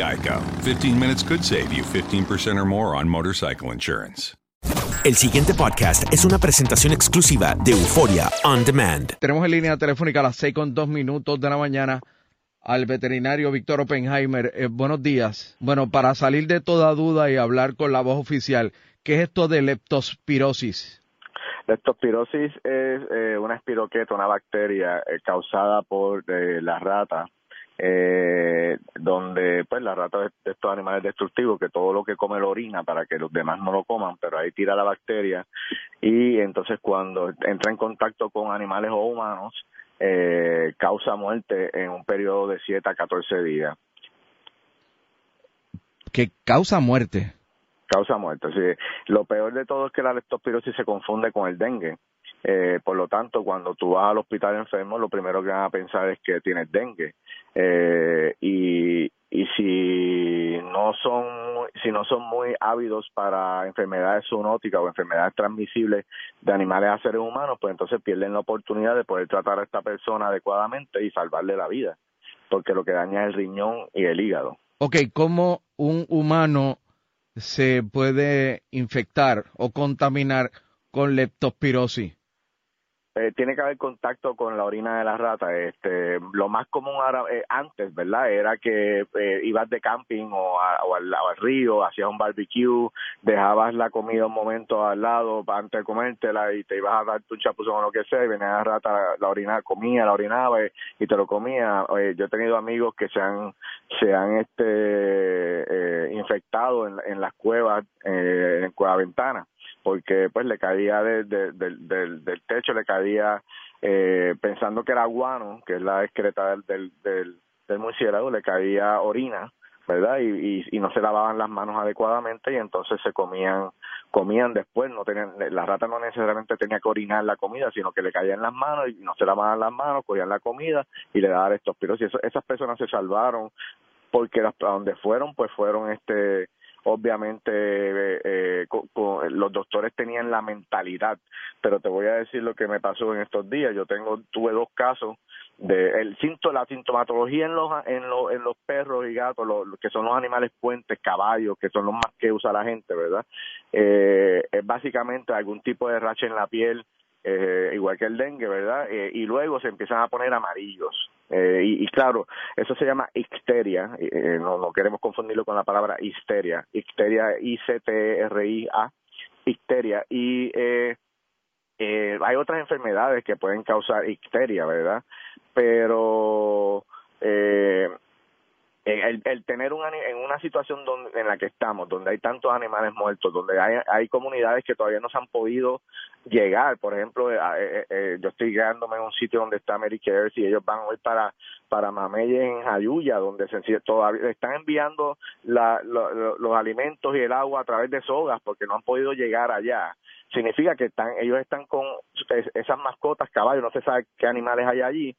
Geico. 15 minutes could save you 15% or more on motorcycle insurance. El siguiente podcast es una presentación exclusiva de Euforia On Demand. Tenemos en línea telefónica a las 6 con 2 minutos de la mañana al veterinario Víctor Oppenheimer. Eh, buenos días. Bueno, para salir de toda duda y hablar con la voz oficial, ¿qué es esto de leptospirosis? Leptospirosis es eh, una espiroqueta, una bacteria eh, causada por eh, la rata, eh, donde pues la rata de estos animales destructivos que todo lo que come lo orina para que los demás no lo coman, pero ahí tira la bacteria y entonces cuando entra en contacto con animales o humanos eh, causa muerte en un periodo de 7 a 14 días. Que causa muerte. causa muerte. Sí. Lo peor de todo es que la leptospirosis se confunde con el dengue. Eh, por lo tanto, cuando tú vas al hospital enfermo, lo primero que van a pensar es que tienes dengue. Eh, y, y si no son si no son muy ávidos para enfermedades zoonóticas o enfermedades transmisibles de animales a seres humanos, pues entonces pierden la oportunidad de poder tratar a esta persona adecuadamente y salvarle la vida, porque lo que daña es el riñón y el hígado. Ok, ¿cómo un humano se puede infectar o contaminar con leptospirosis? Eh, tiene que haber contacto con la orina de la rata. Este, lo más común ahora, eh, antes, ¿verdad? Era que eh, ibas de camping o, a- al, río, hacías un barbecue, dejabas la comida un momento al lado antes de comértela y te ibas a dar tu chapuzón o lo que sea y venía la rata, la, la orina, comía, la orinaba y, te lo comía. Eh, yo he tenido amigos que se han, se han este, infectado en, en las cuevas, en Cueva Ventana porque pues le caía de- de- del- del- del techo, le caía eh, pensando que era guano, que es la excreta del, del, del, del murciélago, le caía orina, ¿verdad? Y, y, y no se lavaban las manos adecuadamente y entonces se comían comían después, no tenían, la rata no necesariamente tenía que orinar la comida, sino que le caía en las manos y no se lavaban las manos, cogían la comida y le daban leptospirosis. Eso- esas personas se salvaron porque las- a donde fueron, pues fueron este obviamente eh, los doctores tenían la mentalidad pero te voy a decir lo que me pasó en estos días. Yo tengo tuve dos casos de el la sintomatología en los en los en los perros y gatos lo, que son los animales puentes caballos que son los más que usa la gente verdad eh, es básicamente algún tipo de racha en la piel eh, igual que el dengue verdad eh, y luego se empiezan a poner amarillos eh, y, y, claro eso se llama icteria eh, no no queremos confundirlo con la palabra histeria icteria i c t e r i a icteria y eh, eh, hay otras enfermedades que pueden causar icteria, ¿verdad? Pero eh, el, el tener un en una situación donde, en la que estamos, donde hay tantos animales muertos, donde hay, hay comunidades que todavía no se han podido llegar, por ejemplo, eh, eh, eh, yo estoy quedándome en un sitio donde está Medicare y ellos van hoy para para Mamey en Ayuya, donde se, todavía están enviando la, lo, los alimentos y el agua a través de sogas porque no han podido llegar allá. Significa que están ellos están con esas mascotas caballos no se sabe qué animales hay allí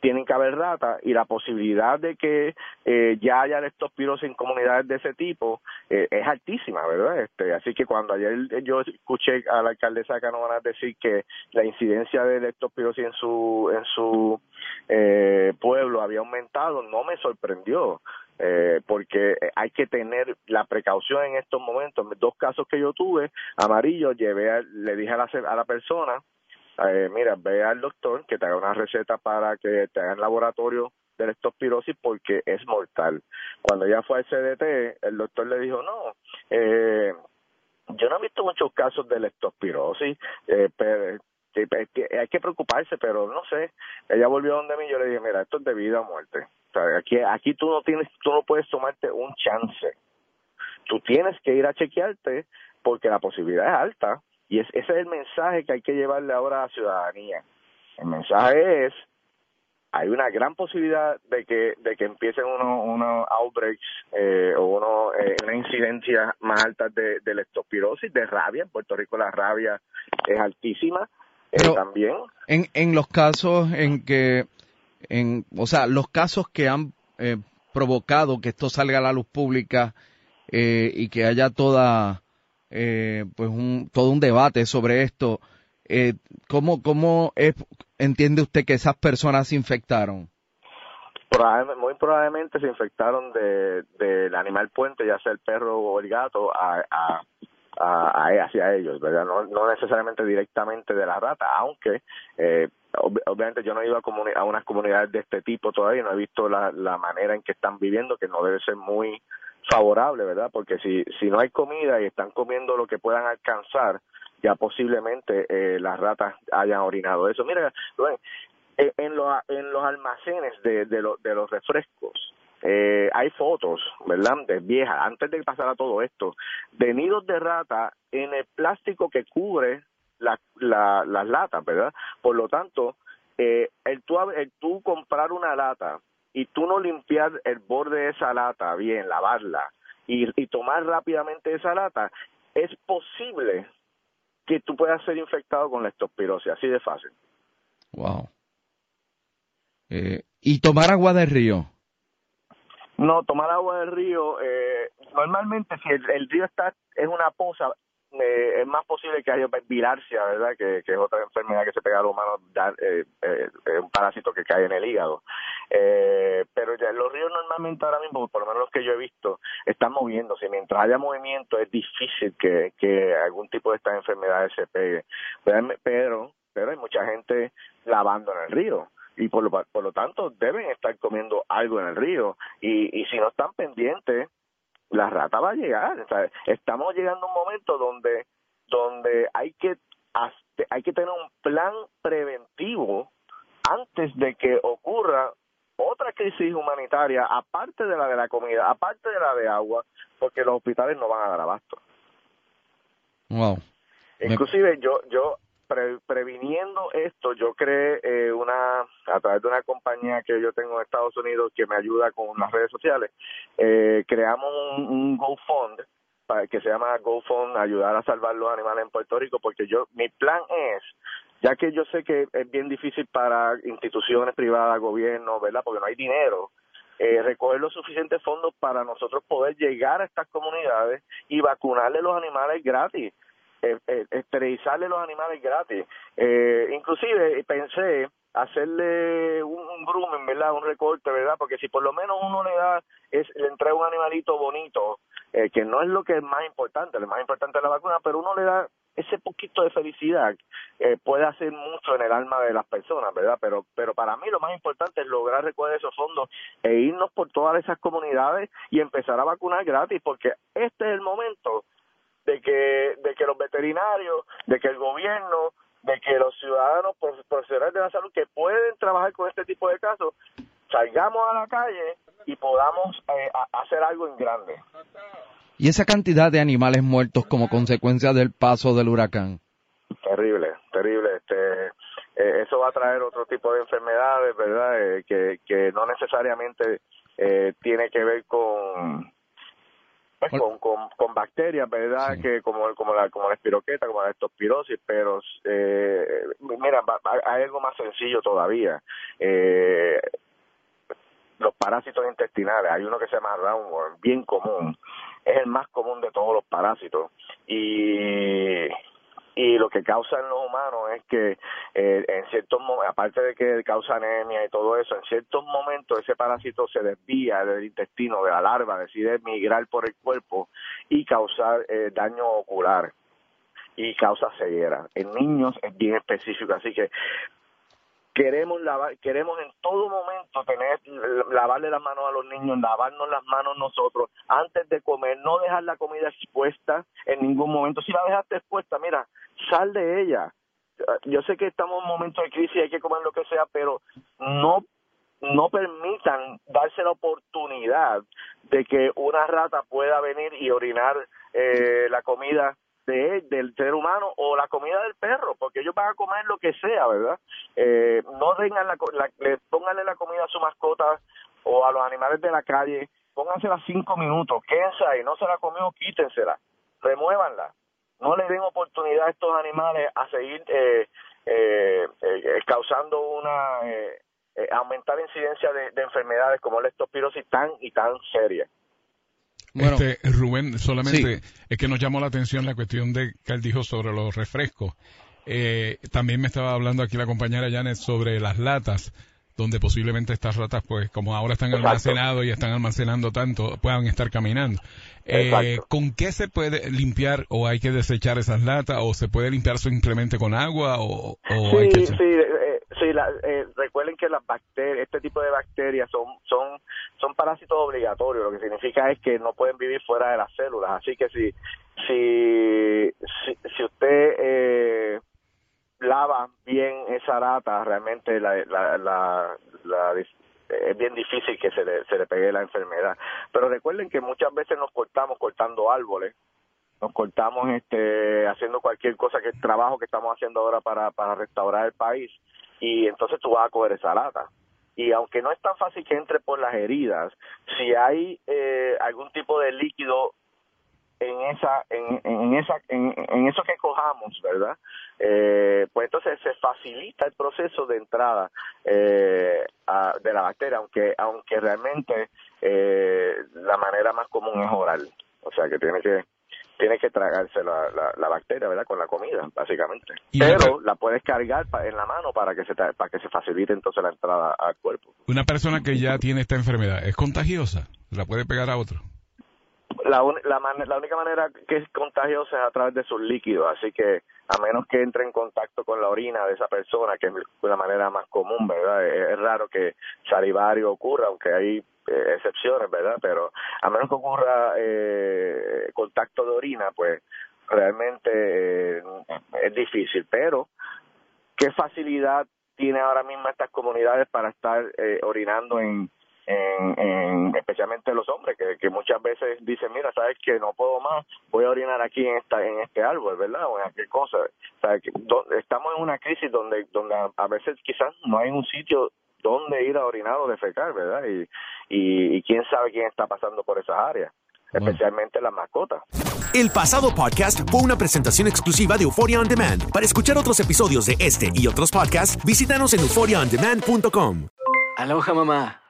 tienen que haber rata y la posibilidad de que eh, ya haya leptospirosis en comunidades de ese tipo eh, es altísima, ¿verdad? Este, así que cuando ayer yo escuché a la alcaldesa Canovanas decir que la incidencia de leptospirosis en su en su eh, pueblo había aumentado, no me sorprendió. Eh, porque hay que tener la precaución en estos momentos. Dos casos que yo tuve, amarillo, llevé, le dije a la, a la persona, eh, mira, ve al doctor que te haga una receta para que te hagan laboratorio de leptospirosis porque es mortal. Cuando ella fue al CDT, el doctor le dijo, no, eh, yo no he visto muchos casos de leptospirosis, eh, pero hay que preocuparse, pero no sé. Ella volvió donde mí y yo le dije, mira, esto es de vida o muerte. Aquí, aquí tú no tienes, tú no puedes tomarte un chance. Tú tienes que ir a chequearte porque la posibilidad es alta y ese es el mensaje que hay que llevarle ahora a la ciudadanía. El mensaje es, hay una gran posibilidad de que de que empiecen unos uno outbreaks eh, o uno, eh, una incidencia más alta de, de leptospirosis, de rabia. En Puerto Rico la rabia es altísima eh, también. En, en los casos en que, en, o sea, los casos que han eh, provocado que esto salga a la luz pública eh, y que haya toda eh, pues un, todo un debate sobre esto. Eh, ¿Cómo, cómo es, entiende usted que esas personas se infectaron? muy probablemente se infectaron del de, animal puente, ya sea el perro o el gato, a, a, a, hacia ellos, ¿verdad? No, no necesariamente directamente de la rata, aunque eh, obviamente yo no he ido a, unas comunidades de este tipo todavía, no he visto la manera en que están viviendo, que no debe ser muy favorable, ¿verdad? Porque si, si no hay comida y están comiendo lo que puedan alcanzar, ya posiblemente eh, las ratas hayan orinado eso. Mira, eh, en, los, en los almacenes de, de, de los refrescos, eh, hay fotos, ¿verdad? De viejas, antes de pasar a todo esto, de nidos de rata en el plástico que cubre la, las latas, ¿verdad? Por lo tanto, eh, el, tú, el tú comprar una lata y tú no limpiar el borde de esa lata bien, lavarla y, y tomar rápidamente esa lata, es posible que tú puedas ser infectado con la estospirosis, así de fácil. Wow. Eh, ¿Y tomar agua de río? No, tomar agua del río, eh, normalmente si el, el, río está es una poza, eh, es más posible que haya bilarcia, ¿verdad? Que, que, es otra enfermedad que se pega al humano, dar, eh, eh, un parásito que cae en el hígado. Eh, pero ya los ríos normalmente ahora mismo, por lo menos los que yo he visto, están moviéndose. Mientras haya movimiento es difícil que, algún tipo de estas enfermedades se pegue. Pero, pero hay mucha gente lavando en el río y por lo, por lo tanto deben estar comiendo algo en el río y, y si no están pendientes la rata va a llegar. Estamos llegando a un momento donde, donde hay que hay que tener un plan preventivo antes de que ocurra otra crisis humanitaria, aparte de la de la comida, aparte de la de agua, porque los hospitales no van a dar abasto. Wow. Inclusive yo yo previniendo esto, yo creé eh, una, a través de una compañía que yo tengo en Estados Unidos que me ayuda con las redes sociales, eh, creamos un, un GoFund que se llama GoFund Ayudar a Salvar los Animales en Puerto Rico, porque yo, mi plan es, ya que yo sé que es bien difícil para instituciones privadas, gobiernos, ¿verdad? Porque no hay dinero, eh, recoger los suficientes fondos para nosotros poder llegar a estas comunidades y vacunarle los animales gratis eh, eh, esterilizarle los animales gratis. Eh, inclusive pensé hacerle un, un grooming, ¿verdad? Un recorte, ¿verdad? Porque si por lo menos uno le da, es, le entrega un animalito bonito, que no es lo que es más importante, lo más importante es la vacuna, pero uno le da ese poquito de felicidad, eh, puede hacer mucho en el alma de las personas, ¿verdad? Pero, pero para mí lo más importante es lograr recoger esos fondos e irnos por todas esas comunidades y empezar a vacunar gratis, porque este es el momento de que, de que los veterinarios, de que el gobierno, de que los ciudadanos profesionales de la salud que pueden trabajar con este tipo de casos, salgamos a la calle y podamos eh, hacer algo en grande. ¿Y esa cantidad de animales muertos como consecuencia del paso del huracán? Terrible, terrible. Este, eh, eso va a traer otro tipo de enfermedades, ¿verdad? Eh, que, que no necesariamente eh, tiene que ver con, pues, con, con, con, bacterias, ¿verdad? Que como, como, la, como la espiroqueta, como la estospirosis, pero eh, mira, hay algo más sencillo todavía. Eh, los parásitos intestinales, hay uno que se llama roundworm, bien común, es el más común de todos los parásitos y y lo que causa en los humanos es que eh, en ciertos aparte de que causa anemia y todo eso, en ciertos momentos ese parásito se desvía del intestino de la larva, decide migrar por el cuerpo y causar eh, daño ocular y causa ceguera. En niños es bien específico, así que queremos lavar, queremos en todo momento tener, lavarle las manos a los niños, lavarnos las manos nosotros antes de comer, no dejar la comida expuesta en ningún momento. Si la dejaste expuesta, mira, sal de ella. Yo sé que estamos en un momento de crisis hay que comer lo que sea, pero no no permitan darse la oportunidad de que una rata pueda venir y orinar eh, la comida de, del ser humano o la comida del perro, porque ellos van a comer lo que sea, ¿verdad? Eh, no tengan la, le, pónganle la comida a su mascota o a los animales de la calle, póngansela cinco minutos, quédense ahí, no se la comió, quítensela, remuévanla, no le den oportunidad a estos animales a seguir eh, eh, eh causando una, eh, aumentar la incidencia de, de enfermedades como la estospirosis tan y tan seria este, Rubén, solamente es que nos llamó la atención la cuestión de que él dijo sobre los refrescos. Eh, también me estaba hablando aquí la compañera Janet sobre las latas, donde posiblemente estas ratas, pues como ahora están almacenados y están almacenando tanto, puedan estar caminando. Eh, ¿Con qué se puede limpiar o hay que desechar esas latas o se puede limpiar simplemente con agua o, hay que... Sí, la, eh, recuerden que las bacterias, este tipo de bacterias son, son, son parásitos obligatorios, lo que significa es que no pueden vivir fuera de las células. Así que si, si, si, usted eh, lava bien esa rata, realmente la, la, la, es bien difícil que se le, se le pegue la enfermedad. Pero recuerden que muchas veces nos cortamos cortando árboles, nos cortamos este haciendo cualquier cosa que el trabajo que estamos haciendo ahora para, para restaurar el país y entonces tú vas a coger esa lata. Y aunque no es tan fácil que entre por las heridas, si hay eh, algún tipo de líquido en esa en, en esa en, eso que cojamos verdad eh, pues entonces se facilita el proceso de entrada eh, de la bacteria aunque aunque realmente eh, la manera más común es oral o sea que tiene que tiene que tragarse la, la, bacteria, ¿verdad? Con la comida, básicamente. Pero la puedes cargar en la mano para que se para que se facilite entonces la entrada al cuerpo. Una persona que ya tiene esta enfermedad es contagiosa, la puede pegar a otro. La, la, única manera que es contagiosa es a través de sus líquidos, así que a menos que entre en contacto con la orina de esa persona, que es la manera más común, ¿verdad? Es, raro que salivario ocurra, aunque hay eh, excepciones, ¿verdad? Pero a menos que ocurra eh, contacto de orina, pues realmente eh, es difícil. Pero, ¿qué facilidad tiene ahora mismo estas comunidades para estar eh, orinando en, en, especialmente los hombres que, que muchas veces dicen mira sabes que no puedo más voy a orinar aquí en esta en este árbol verdad o en qué cosa que estamos en una crisis donde donde a veces quizás no hay un sitio dónde ir a orinar o defecar, ¿verdad? Y, y, quién sabe quién está pasando por esas áreas, especialmente las mascotas. El pasado podcast fue una presentación exclusiva de Euphoria On Demand. Para escuchar otros episodios de este y otros podcasts, visítanos en euphoriaondemand.com. Aloha mamá,